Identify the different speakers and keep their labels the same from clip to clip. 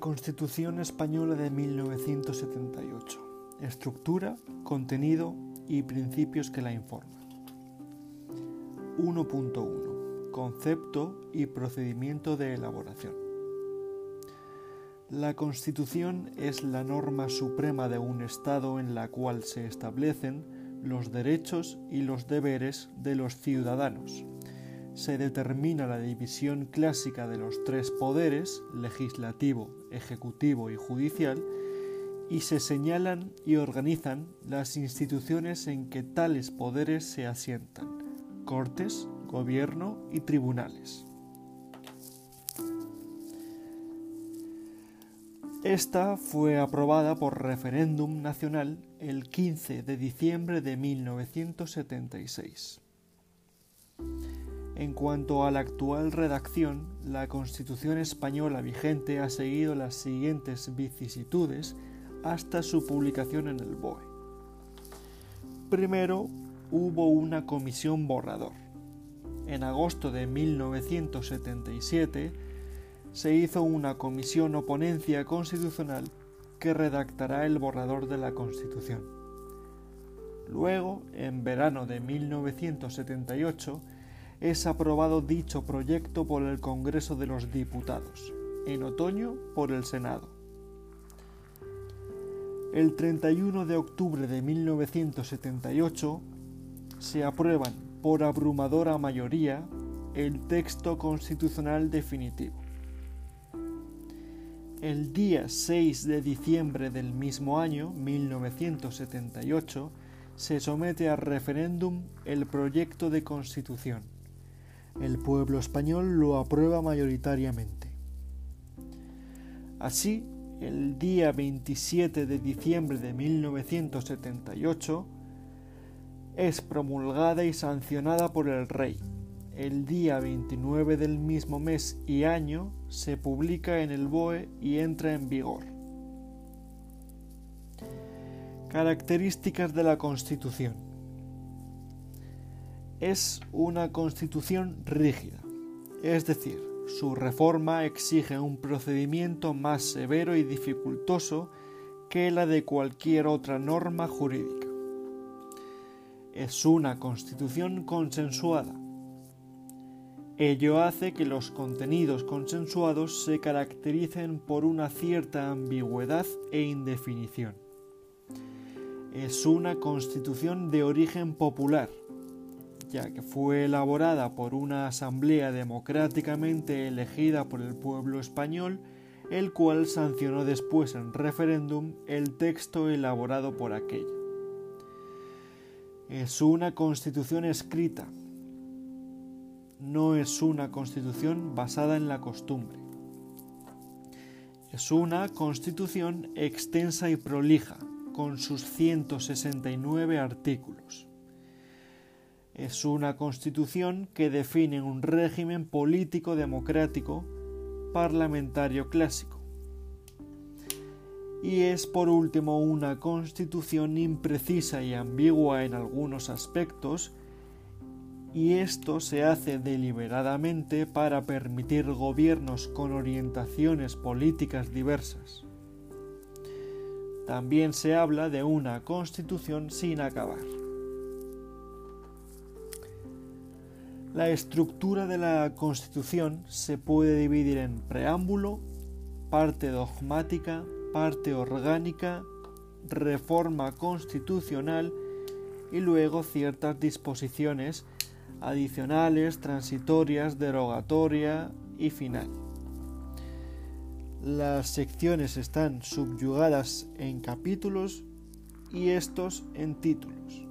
Speaker 1: Constitución Española de 1978. Estructura, contenido y principios que la informan. 1.1. Concepto y procedimiento de elaboración. La Constitución es la norma suprema de un Estado en la cual se establecen los derechos y los deberes de los ciudadanos se determina la división clásica de los tres poderes, legislativo, ejecutivo y judicial, y se señalan y organizan las instituciones en que tales poderes se asientan, cortes, gobierno y tribunales. Esta fue aprobada por referéndum nacional el 15 de diciembre de 1976. En cuanto a la actual redacción, la Constitución española vigente ha seguido las siguientes vicisitudes hasta su publicación en el BOE. Primero, hubo una comisión borrador. En agosto de 1977 se hizo una comisión o ponencia constitucional que redactará el borrador de la Constitución. Luego, en verano de 1978, es aprobado dicho proyecto por el Congreso de los Diputados, en otoño por el Senado. El 31 de octubre de 1978 se aprueban por abrumadora mayoría el texto constitucional definitivo. El día 6 de diciembre del mismo año, 1978, se somete a referéndum el proyecto de constitución el pueblo español lo aprueba mayoritariamente. Así, el día 27 de diciembre de 1978 es promulgada y sancionada por el rey. El día 29 del mismo mes y año se publica en el BOE y entra en vigor. Características de la Constitución es una constitución rígida, es decir, su reforma exige un procedimiento más severo y dificultoso que la de cualquier otra norma jurídica. Es una constitución consensuada. Ello hace que los contenidos consensuados se caractericen por una cierta ambigüedad e indefinición. Es una constitución de origen popular, ya que fue elaborada por una asamblea democráticamente elegida por el pueblo español, el cual sancionó después en referéndum el texto elaborado por aquella. Es una constitución escrita, no es una constitución basada en la costumbre. Es una constitución extensa y prolija, con sus 169 artículos es una constitución que define un régimen político democrático parlamentario clásico. Y es por último una constitución imprecisa y ambigua en algunos aspectos, y esto se hace deliberadamente para permitir gobiernos con orientaciones políticas diversas. También se habla de una constitución sin acabar. La estructura de la Constitución se puede dividir en preámbulo, parte dogmática, parte orgánica, reforma constitucional y luego ciertas disposiciones adicionales, transitorias, derogatoria y final. Las secciones están subyugadas en capítulos y estos en títulos.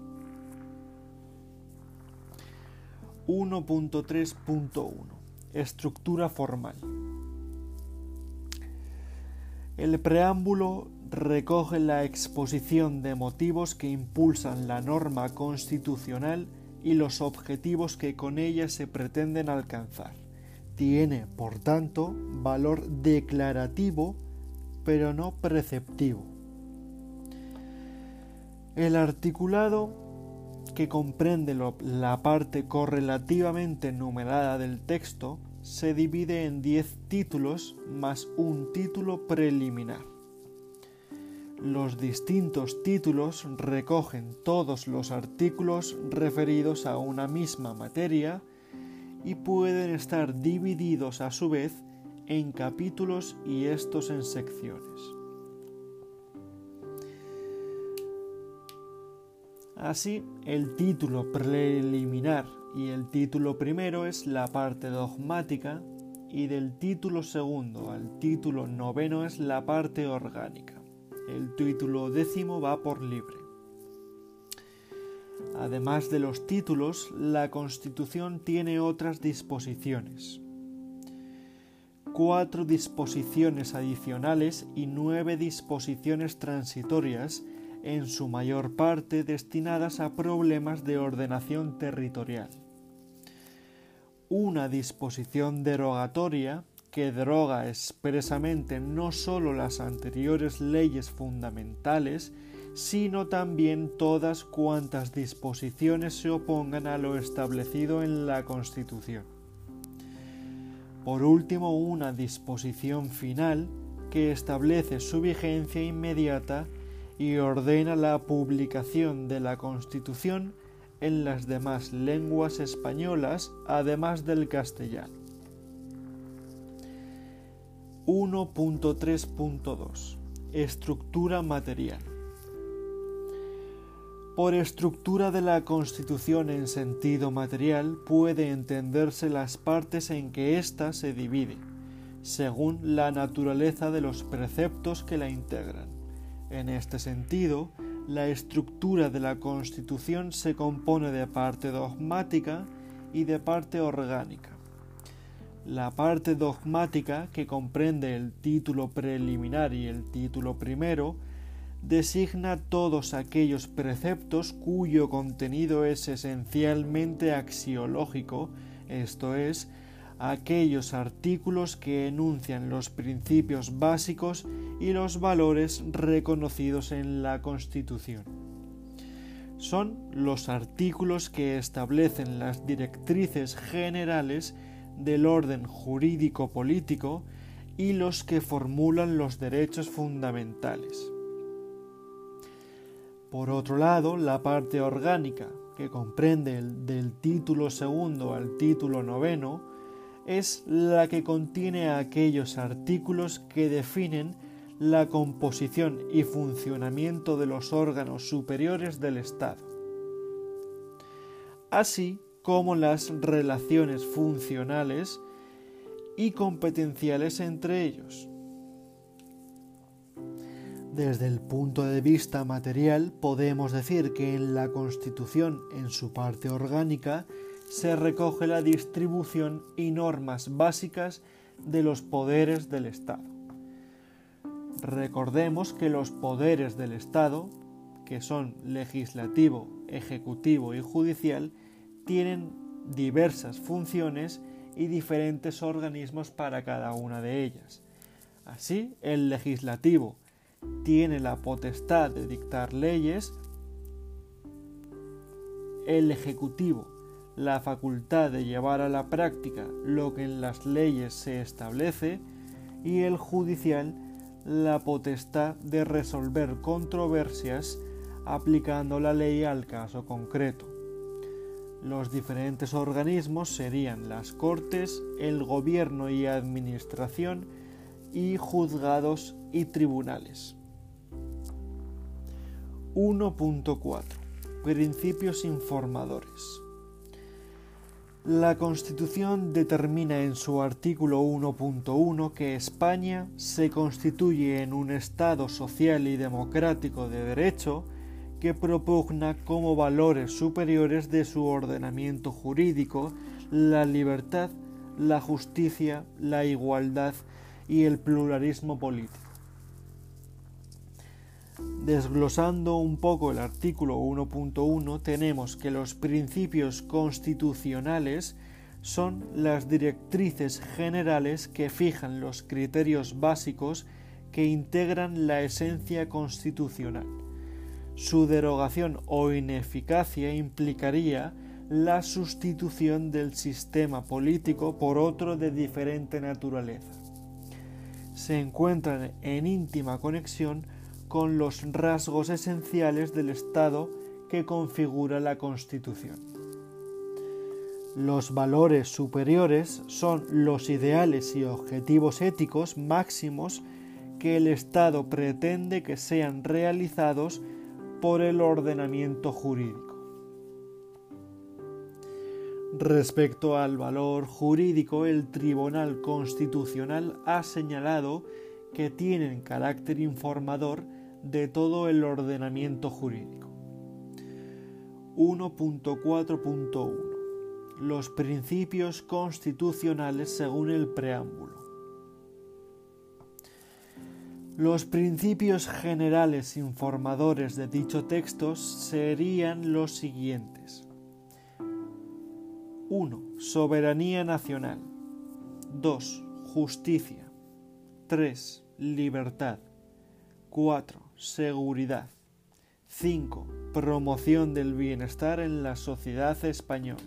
Speaker 1: 1.3.1 Estructura formal. El preámbulo recoge la exposición de motivos que impulsan la norma constitucional y los objetivos que con ella se pretenden alcanzar. Tiene, por tanto, valor declarativo, pero no preceptivo. El articulado que comprende la parte correlativamente numerada del texto se divide en 10 títulos más un título preliminar. Los distintos títulos recogen todos los artículos referidos a una misma materia y pueden estar divididos a su vez en capítulos y estos en secciones. Así, el título preliminar y el título primero es la parte dogmática y del título segundo al título noveno es la parte orgánica. El título décimo va por libre. Además de los títulos, la Constitución tiene otras disposiciones. Cuatro disposiciones adicionales y nueve disposiciones transitorias, en su mayor parte destinadas a problemas de ordenación territorial. Una disposición derogatoria que deroga expresamente no sólo las anteriores leyes fundamentales, sino también todas cuantas disposiciones se opongan a lo establecido en la Constitución. Por último, una disposición final que establece su vigencia inmediata y ordena la publicación de la Constitución en las demás lenguas españolas, además del castellano. 1.3.2 Estructura material Por estructura de la Constitución en sentido material puede entenderse las partes en que ésta se divide, según la naturaleza de los preceptos que la integran. En este sentido, la estructura de la Constitución se compone de parte dogmática y de parte orgánica. La parte dogmática, que comprende el título preliminar y el título primero, designa todos aquellos preceptos cuyo contenido es esencialmente axiológico, esto es, aquellos artículos que enuncian los principios básicos y los valores reconocidos en la Constitución. Son los artículos que establecen las directrices generales del orden jurídico-político y los que formulan los derechos fundamentales. Por otro lado, la parte orgánica, que comprende del título segundo al título noveno, es la que contiene aquellos artículos que definen la composición y funcionamiento de los órganos superiores del Estado, así como las relaciones funcionales y competenciales entre ellos. Desde el punto de vista material podemos decir que en la Constitución, en su parte orgánica, se recoge la distribución y normas básicas de los poderes del Estado. Recordemos que los poderes del Estado, que son legislativo, ejecutivo y judicial, tienen diversas funciones y diferentes organismos para cada una de ellas. Así, el legislativo tiene la potestad de dictar leyes, el ejecutivo la facultad de llevar a la práctica lo que en las leyes se establece y el judicial la potestad de resolver controversias aplicando la ley al caso concreto. Los diferentes organismos serían las Cortes, el Gobierno y Administración y juzgados y tribunales. 1.4 Principios informadores. La Constitución determina en su artículo 1.1 que España se constituye en un Estado social y democrático de derecho que propugna como valores superiores de su ordenamiento jurídico la libertad, la justicia, la igualdad y el pluralismo político. Desglosando un poco el artículo 1.1 tenemos que los principios constitucionales son las directrices generales que fijan los criterios básicos que integran la esencia constitucional. Su derogación o ineficacia implicaría la sustitución del sistema político por otro de diferente naturaleza. Se encuentran en íntima conexión con los rasgos esenciales del Estado que configura la Constitución. Los valores superiores son los ideales y objetivos éticos máximos que el Estado pretende que sean realizados por el ordenamiento jurídico. Respecto al valor jurídico, el Tribunal Constitucional ha señalado que tienen carácter informador de todo el ordenamiento jurídico. 1.4.1 Los principios constitucionales según el preámbulo. Los principios generales informadores de dicho texto serían los siguientes. 1. Soberanía nacional. 2. Justicia. 3. Libertad. 4. Seguridad. 5. Promoción del bienestar en la sociedad española.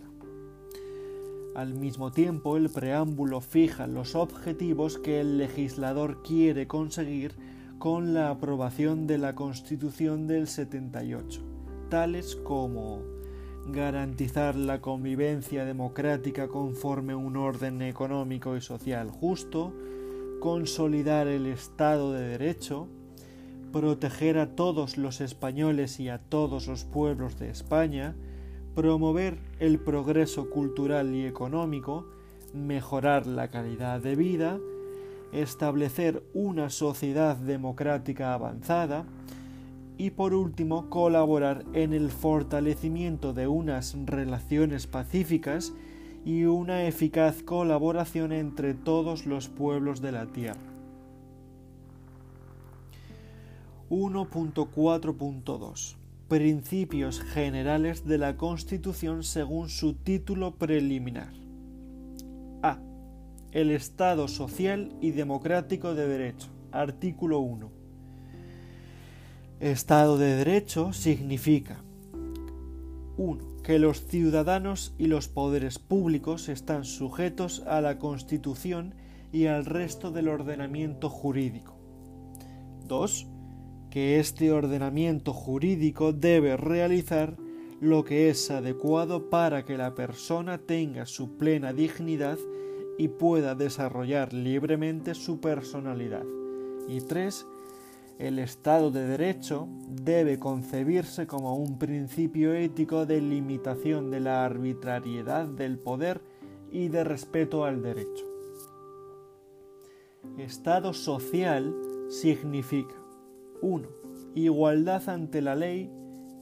Speaker 1: Al mismo tiempo, el preámbulo fija los objetivos que el legislador quiere conseguir con la aprobación de la Constitución del 78, tales como garantizar la convivencia democrática conforme un orden económico y social justo, consolidar el Estado de Derecho, proteger a todos los españoles y a todos los pueblos de España, promover el progreso cultural y económico, mejorar la calidad de vida, establecer una sociedad democrática avanzada, y por último colaborar en el fortalecimiento de unas relaciones pacíficas y una eficaz colaboración entre todos los pueblos de la tierra. 1.4.2 Principios generales de la Constitución según su título preliminar. A. El Estado social y democrático de derecho. Artículo 1 Estado de Derecho significa 1. Que los ciudadanos y los poderes públicos están sujetos a la Constitución y al resto del ordenamiento jurídico. 2. Que este ordenamiento jurídico debe realizar lo que es adecuado para que la persona tenga su plena dignidad y pueda desarrollar libremente su personalidad. Y 3 el Estado de Derecho debe concebirse como un principio ético de limitación de la arbitrariedad del poder y de respeto al derecho. Estado social significa 1. Igualdad ante la ley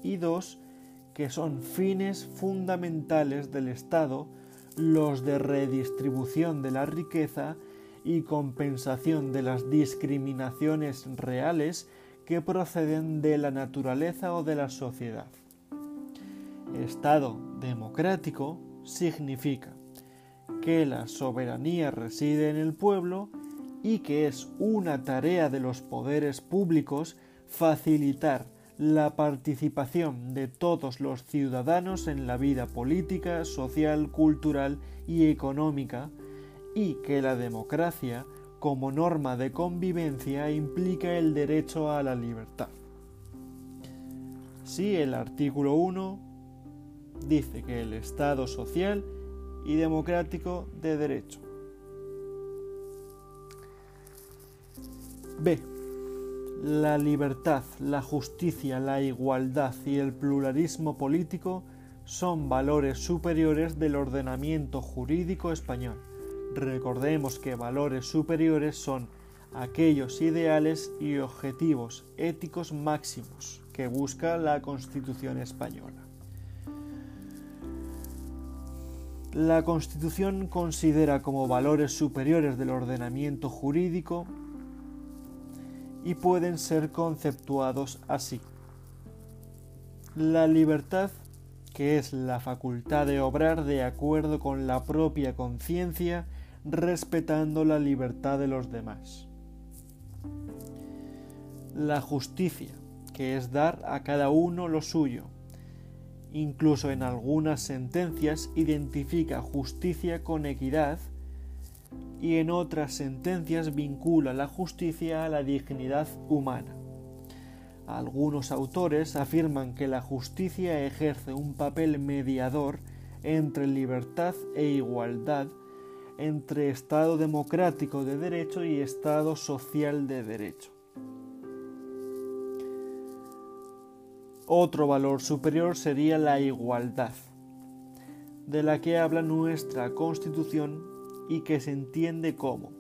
Speaker 1: y 2. que son fines fundamentales del Estado los de redistribución de la riqueza y compensación de las discriminaciones reales que proceden de la naturaleza o de la sociedad. Estado democrático significa que la soberanía reside en el pueblo y que es una tarea de los poderes públicos facilitar la participación de todos los ciudadanos en la vida política, social, cultural y económica y que la democracia, como norma de convivencia, implica el derecho a la libertad. Sí, el artículo 1 dice que el Estado social y democrático de derecho. B. La libertad, la justicia, la igualdad y el pluralismo político son valores superiores del ordenamiento jurídico español. Recordemos que valores superiores son aquellos ideales y objetivos éticos máximos que busca la Constitución española. La Constitución considera como valores superiores del ordenamiento jurídico y pueden ser conceptuados así. La libertad que es la facultad de obrar de acuerdo con la propia conciencia respetando la libertad de los demás. La justicia, que es dar a cada uno lo suyo, Incluso en algunas sentencias identifica justicia con equidad y en otras sentencias vincula la justicia a la dignidad humana. Algunos autores afirman que la justicia ejerce un papel mediador entre libertad e igualdad, entre Estado democrático de derecho y Estado social de derecho. Otro valor superior sería la igualdad, de la que habla nuestra Constitución y que se entiende como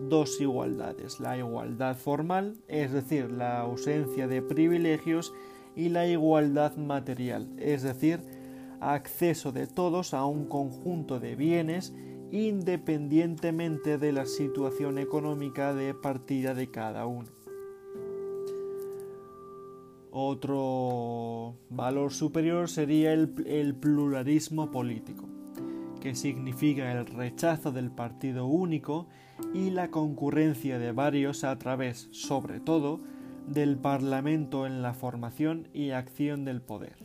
Speaker 1: dos igualdades, la igualdad formal, es decir, la ausencia de privilegios, y la igualdad material, es decir, acceso de todos a un conjunto de bienes independientemente de la situación económica de partida de cada uno. Otro valor superior sería el, pluralismo político que significa el rechazo del partido único y la concurrencia de varios a través, sobre todo, del Parlamento en la formación y acción del poder.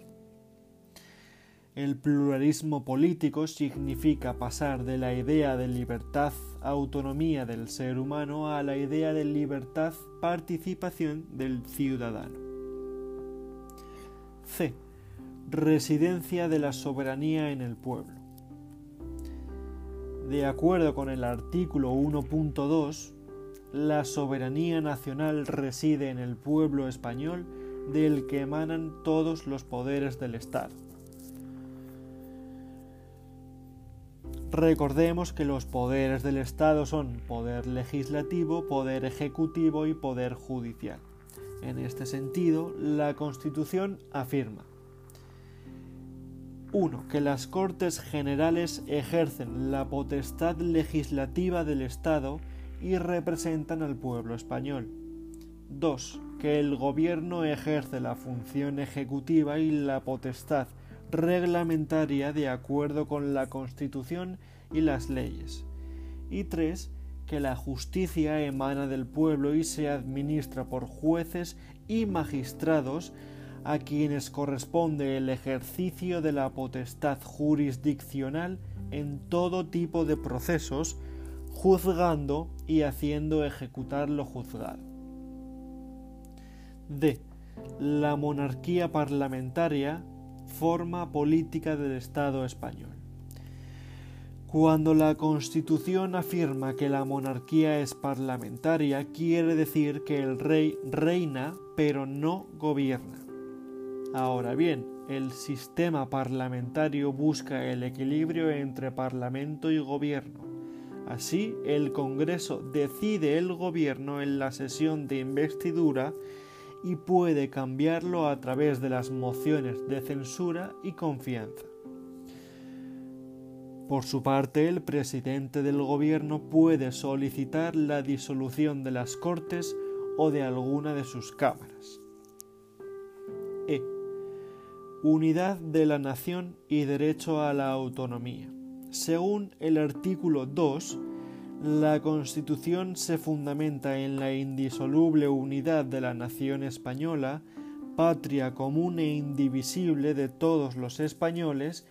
Speaker 1: El pluralismo político significa pasar de la idea de libertad, autonomía del ser humano a la idea de libertad, participación del ciudadano. C. Residencia de la soberanía en el pueblo. De acuerdo con el artículo 1.2, la soberanía nacional reside en el pueblo español del que emanan todos los poderes del Estado. Recordemos que los poderes del Estado son poder legislativo, poder ejecutivo y poder judicial. En este sentido, la Constitución afirma 1. Que las Cortes Generales ejercen la potestad legislativa del Estado y representan al pueblo español. 2. Que el Gobierno ejerce la función ejecutiva y la potestad reglamentaria de acuerdo con la Constitución y las leyes. Y 3. Que la justicia emana del pueblo y se administra por jueces y magistrados a quienes corresponde el ejercicio de la potestad jurisdiccional en todo tipo de procesos, juzgando y haciendo ejecutar lo juzgado. D. La monarquía parlamentaria forma política del Estado español. Cuando la Constitución afirma que la monarquía es parlamentaria, quiere decir que el rey reina pero no gobierna. Ahora bien, el sistema parlamentario busca el equilibrio entre Parlamento y Gobierno. Así, el Congreso decide el Gobierno en la sesión de investidura y puede cambiarlo a través de las mociones de censura y confianza. Por su parte, el presidente del Gobierno puede solicitar la disolución de las Cortes o de alguna de sus cámaras. E unidad de la nación y derecho a la autonomía. Según el artículo 2, la Constitución se fundamenta en la indisoluble unidad de la nación española, patria común e indivisible de todos los españoles,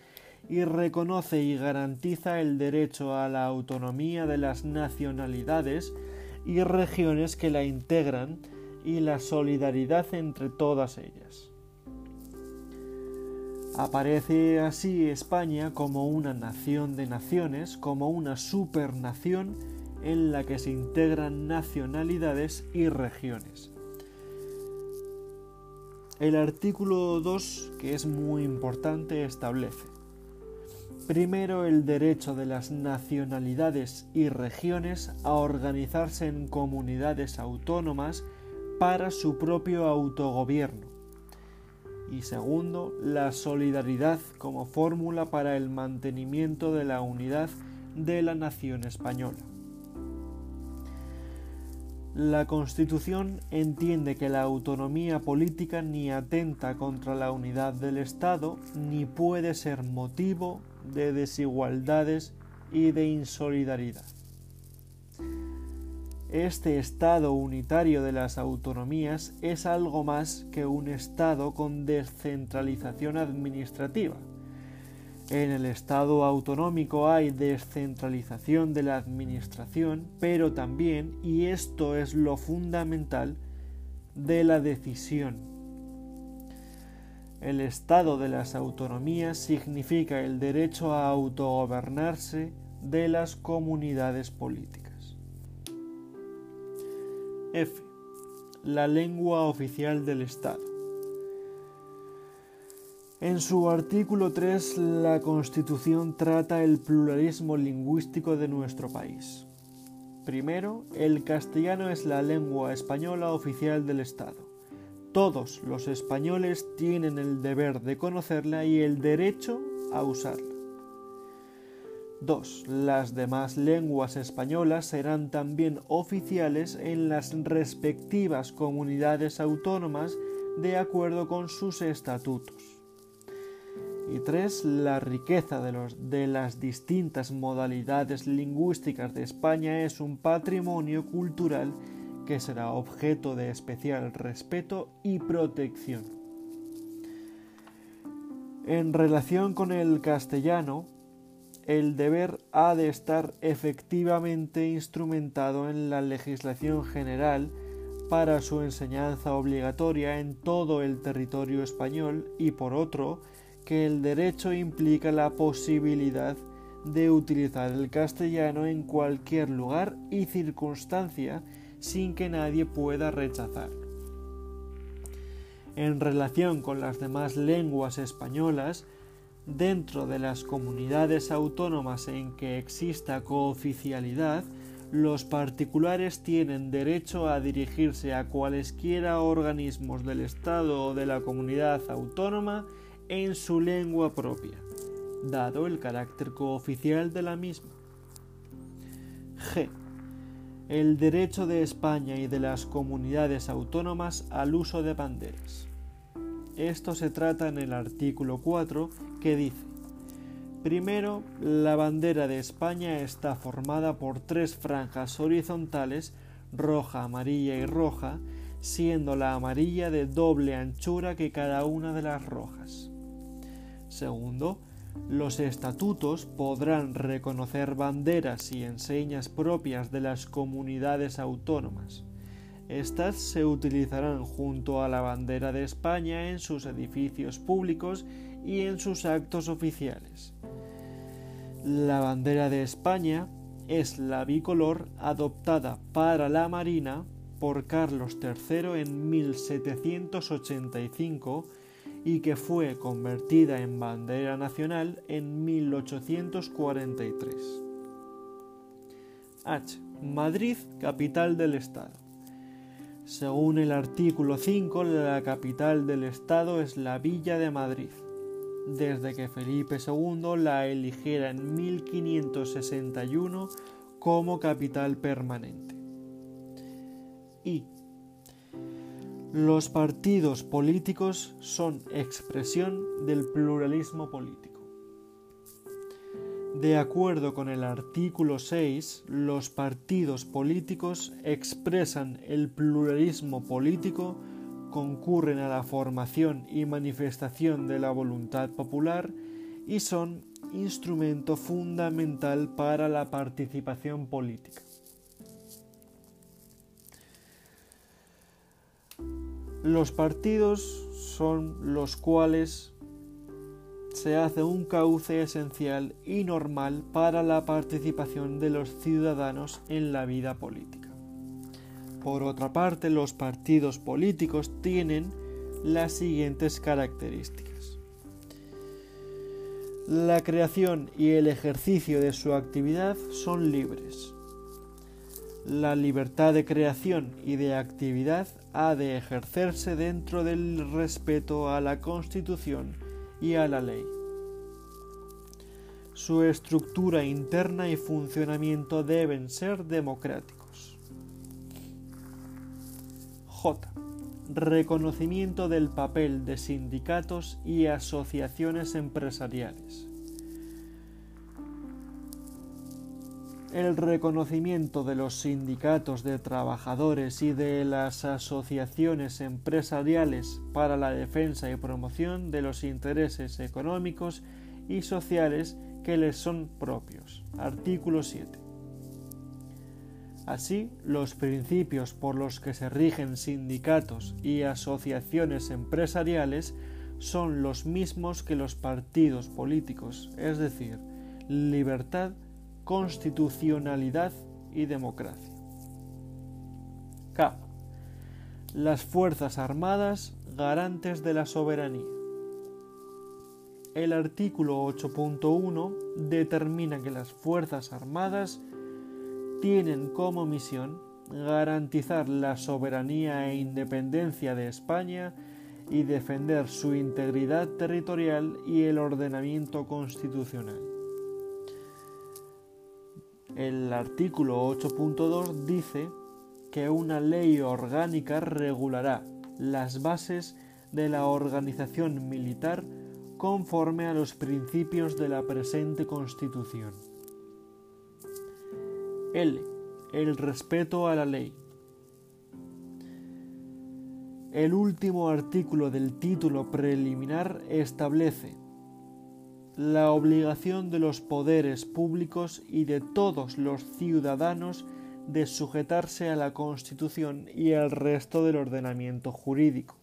Speaker 1: y reconoce y garantiza el derecho a la autonomía de las nacionalidades y regiones que la integran y la solidaridad entre todas ellas. Aparece así España como una nación de naciones, como una supernación en la que se integran nacionalidades y regiones. El artículo 2, que es muy importante, establece Primero, el derecho de las nacionalidades y regiones a organizarse en comunidades autónomas para su propio autogobierno y segundo, la solidaridad como fórmula para el mantenimiento de la unidad de la nación española. La Constitución entiende que la autonomía política ni atenta contra la unidad del Estado ni puede ser motivo de desigualdades y de insolidaridad. Este Estado unitario de las autonomías es algo más que un Estado con descentralización administrativa. En el Estado autonómico hay descentralización de la administración, pero también, y esto es lo fundamental, de la decisión. El Estado de las autonomías significa el derecho a autogobernarse de las comunidades políticas. F. La lengua oficial del Estado. En su artículo 3, la Constitución trata el pluralismo lingüístico de nuestro país. Primero, el castellano es la lengua española oficial del Estado. Todos los españoles tienen el deber de conocerla y el derecho a usarla. 2. Las demás lenguas españolas serán también oficiales en las respectivas comunidades autónomas de acuerdo con sus estatutos. Y 3. La riqueza de, los, de las distintas modalidades lingüísticas de España es un patrimonio cultural que será objeto de especial respeto y protección. En relación con el castellano, el deber ha de estar efectivamente instrumentado en la legislación general para su enseñanza obligatoria en todo el territorio español y por otro, que el derecho implica la posibilidad de utilizar el castellano en cualquier lugar y circunstancia sin que nadie pueda rechazar. En relación con las demás lenguas españolas, Dentro de las comunidades autónomas en que exista cooficialidad, los particulares tienen derecho a dirigirse a cualesquiera organismos del Estado o de la comunidad autónoma en su lengua propia, dado el carácter cooficial de la misma. G. El derecho de España y de las comunidades autónomas al uso de banderas. Esto se trata en el artículo 4 que dice, primero, la bandera de España está formada por tres franjas horizontales, roja, amarilla y roja, siendo la amarilla de doble anchura que cada una de las rojas. Segundo, los estatutos podrán reconocer banderas y enseñas propias de las comunidades autónomas. Estas se utilizarán junto a la bandera de España en sus edificios públicos y en sus actos oficiales. La bandera de España es la bicolor adoptada para la Marina por Carlos III en 1785 y que fue convertida en bandera nacional en 1843. H. Madrid, capital del Estado. Según el artículo 5, la capital del Estado es la Villa de Madrid, desde que Felipe II la eligiera en 1561 como capital permanente. Y los partidos políticos son expresión del pluralismo político. De acuerdo con el artículo 6, los partidos políticos expresan el pluralismo político, concurren a la formación y manifestación de la voluntad popular y son instrumento fundamental para la participación política. Los partidos son los cuales se hace un cauce esencial y normal para la participación de los ciudadanos en la vida política. Por otra parte, los partidos políticos tienen las siguientes características. La creación y el ejercicio de su actividad son libres. La libertad de creación y de actividad ha de ejercerse dentro del respeto a la Constitución y a la ley. Su estructura interna y funcionamiento deben ser democráticos. J. Reconocimiento del papel de sindicatos y asociaciones empresariales. El reconocimiento de los sindicatos de trabajadores y de las asociaciones empresariales para la defensa y promoción de los intereses económicos y sociales que les son propios. Artículo 7. Así, los principios por los que se rigen sindicatos y asociaciones empresariales son los mismos que los partidos políticos, es decir, libertad, constitucionalidad y democracia. K. Las Fuerzas Armadas garantes de la soberanía. El artículo 8.1 determina que las Fuerzas Armadas tienen como misión garantizar la soberanía e independencia de España y defender su integridad territorial y el ordenamiento constitucional. El artículo 8.2 dice que una ley orgánica regulará las bases de la organización militar conforme a los principios de la presente Constitución. L. El respeto a la ley. El último artículo del título preliminar establece la obligación de los poderes públicos y de todos los ciudadanos de sujetarse a la Constitución y al resto del ordenamiento jurídico.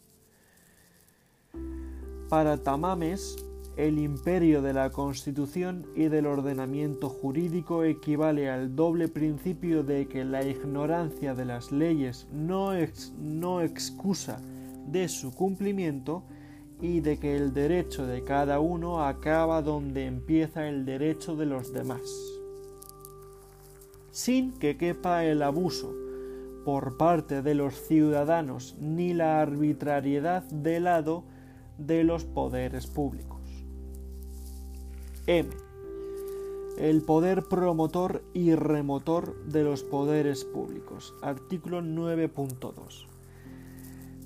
Speaker 1: Para Tamames, el imperio de la Constitución y del ordenamiento jurídico equivale al doble principio de que la ignorancia de las leyes no, no excusa de su cumplimiento y de que el derecho de cada uno acaba donde empieza el derecho de los demás, sin que quepa el abuso por parte de los ciudadanos ni la arbitrariedad de lado de los poderes públicos. M. El poder promotor y remotor de los poderes públicos. Artículo 9.2.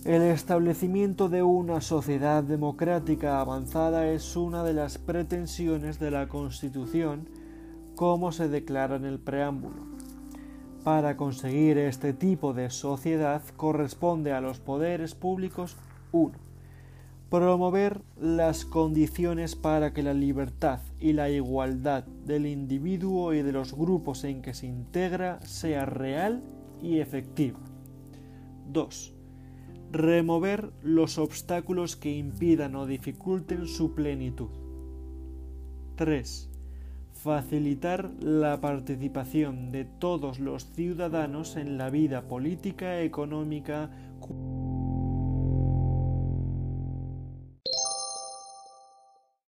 Speaker 1: El establecimiento de una sociedad democrática avanzada es una de las pretensiones de la Constitución, como se declara en el preámbulo. Para conseguir este tipo de sociedad corresponde a los poderes públicos 1 promover las condiciones para que la libertad y la igualdad del individuo y de los grupos en que se integra sea real y efectiva. 2. Remover los obstáculos que impidan o dificulten su plenitud. 3. Facilitar la participación de todos los ciudadanos en la vida política, económica,